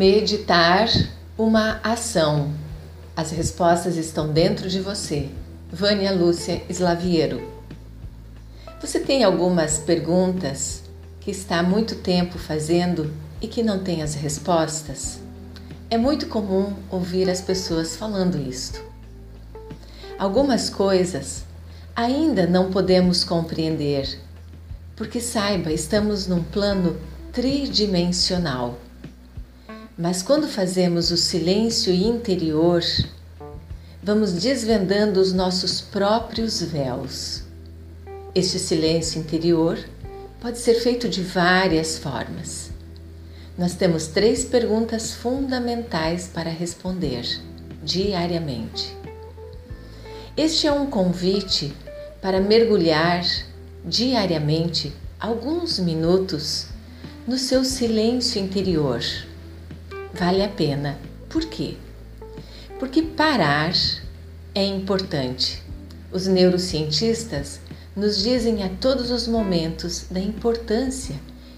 Meditar uma ação. As respostas estão dentro de você. Vânia Lúcia Slaviero. Você tem algumas perguntas que está há muito tempo fazendo e que não tem as respostas? É muito comum ouvir as pessoas falando isto. Algumas coisas ainda não podemos compreender, porque saiba, estamos num plano tridimensional. Mas quando fazemos o silêncio interior, vamos desvendando os nossos próprios véus. Este silêncio interior pode ser feito de várias formas. Nós temos três perguntas fundamentais para responder diariamente. Este é um convite para mergulhar diariamente alguns minutos no seu silêncio interior vale a pena. Por quê? Porque parar é importante. Os neurocientistas nos dizem a todos os momentos da importância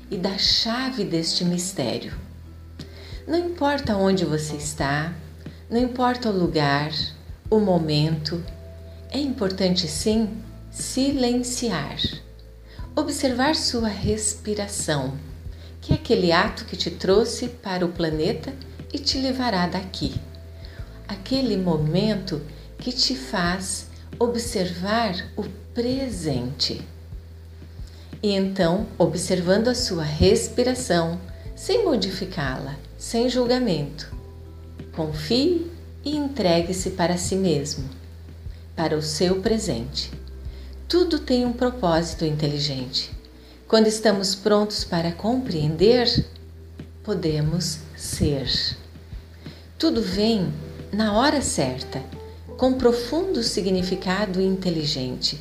e da chave deste mistério. Não importa onde você está, não importa o lugar, o momento, é importante sim silenciar, observar sua respiração que é aquele ato que te trouxe para o planeta e te levará daqui. Aquele momento que te faz observar o presente. E então, observando a sua respiração, sem modificá-la, sem julgamento, confie e entregue-se para si mesmo, para o seu presente. Tudo tem um propósito inteligente. Quando estamos prontos para compreender, podemos ser. Tudo vem na hora certa, com profundo significado inteligente.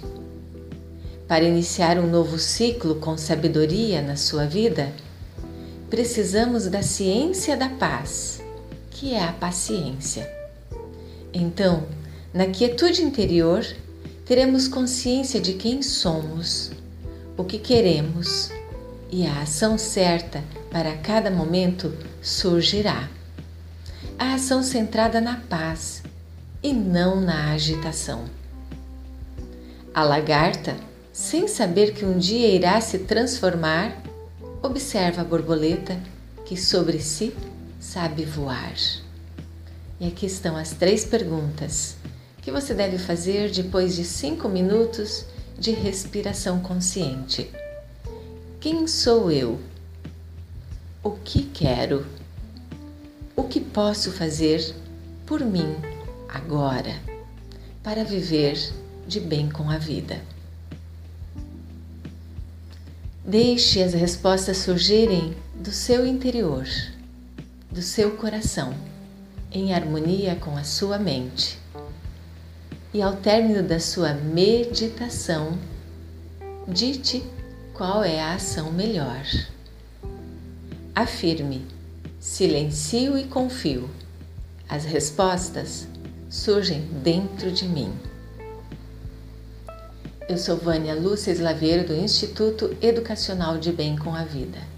Para iniciar um novo ciclo com sabedoria na sua vida, precisamos da ciência da paz, que é a paciência. Então, na quietude interior, teremos consciência de quem somos o que queremos e a ação certa para cada momento surgirá. A ação centrada na paz e não na agitação. A lagarta, sem saber que um dia irá se transformar, observa a borboleta que sobre si sabe voar. E aqui estão as três perguntas que você deve fazer depois de cinco minutos de respiração consciente. Quem sou eu? O que quero? O que posso fazer por mim agora para viver de bem com a vida? Deixe as respostas surgirem do seu interior, do seu coração, em harmonia com a sua mente e ao término da sua meditação, dite qual é a ação melhor. Afirme: silencio e confio. As respostas surgem dentro de mim. Eu sou Vânia Lúcia Slaveiro do Instituto Educacional de Bem com a Vida.